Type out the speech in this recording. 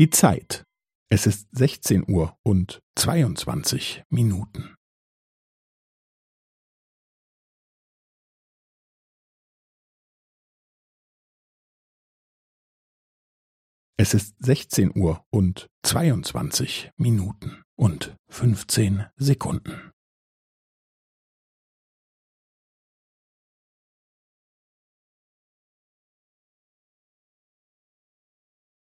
Die Zeit. Es ist 16 Uhr und 22 Minuten. Es ist 16 Uhr und 22 Minuten und 15 Sekunden.